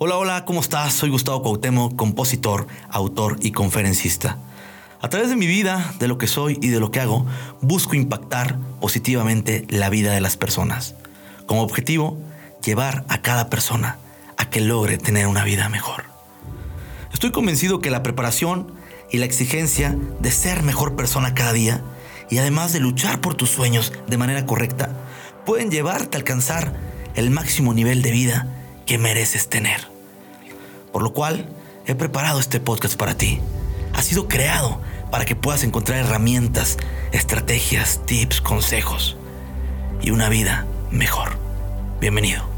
Hola, hola, ¿cómo estás? Soy Gustavo Cuauhtémoc, compositor, autor y conferencista. A través de mi vida, de lo que soy y de lo que hago, busco impactar positivamente la vida de las personas. Como objetivo, llevar a cada persona a que logre tener una vida mejor. Estoy convencido que la preparación y la exigencia de ser mejor persona cada día y además de luchar por tus sueños de manera correcta, pueden llevarte a alcanzar el máximo nivel de vida que mereces tener. Por lo cual, he preparado este podcast para ti. Ha sido creado para que puedas encontrar herramientas, estrategias, tips, consejos y una vida mejor. Bienvenido.